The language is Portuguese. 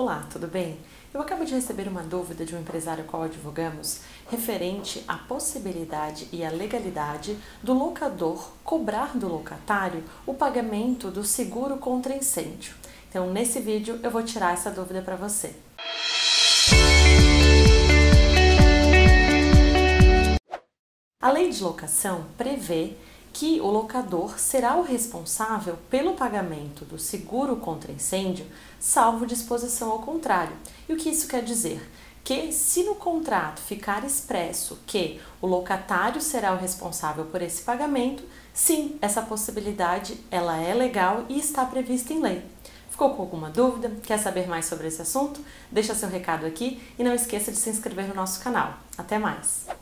Olá, tudo bem? Eu acabo de receber uma dúvida de um empresário qual advogamos referente à possibilidade e à legalidade do locador cobrar do locatário o pagamento do seguro contra incêndio. Então, nesse vídeo eu vou tirar essa dúvida para você. A lei de locação prevê que o locador será o responsável pelo pagamento do seguro contra incêndio, salvo disposição ao contrário. E o que isso quer dizer? Que se no contrato ficar expresso que o locatário será o responsável por esse pagamento, sim, essa possibilidade ela é legal e está prevista em lei. Ficou com alguma dúvida? Quer saber mais sobre esse assunto? Deixa seu recado aqui e não esqueça de se inscrever no nosso canal. Até mais!